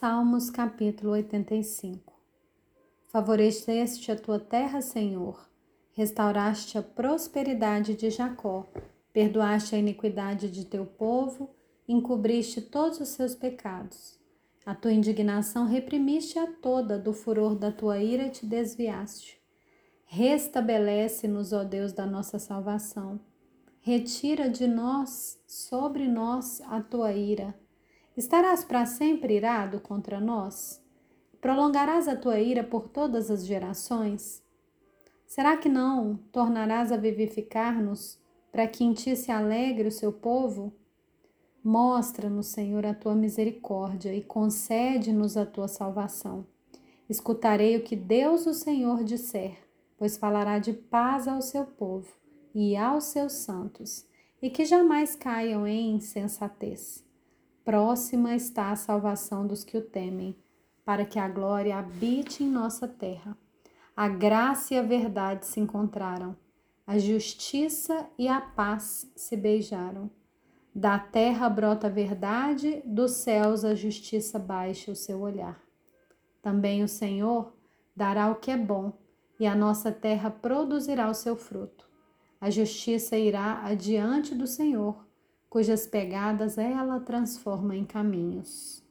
Salmos capítulo 85 Favoreceste a tua terra, Senhor, restauraste a prosperidade de Jacó, perdoaste a iniquidade de teu povo, encobriste todos os seus pecados. A tua indignação reprimiste a toda, do furor da tua ira te desviaste. Restabelece-nos, ó Deus da nossa salvação. Retira de nós, sobre nós, a tua ira Estarás para sempre irado contra nós? Prolongarás a tua ira por todas as gerações? Será que não tornarás a vivificar-nos para que em ti se alegre o seu povo? Mostra-nos, Senhor, a tua misericórdia e concede-nos a tua salvação. Escutarei o que Deus, o Senhor, disser, pois falará de paz ao seu povo e aos seus santos, e que jamais caiam em insensatez. Próxima está a salvação dos que o temem, para que a glória habite em nossa terra. A graça e a verdade se encontraram, a justiça e a paz se beijaram. Da terra brota a verdade, dos céus a justiça baixa o seu olhar. Também o Senhor dará o que é bom, e a nossa terra produzirá o seu fruto. A justiça irá adiante do Senhor cujas pegadas ela transforma em caminhos.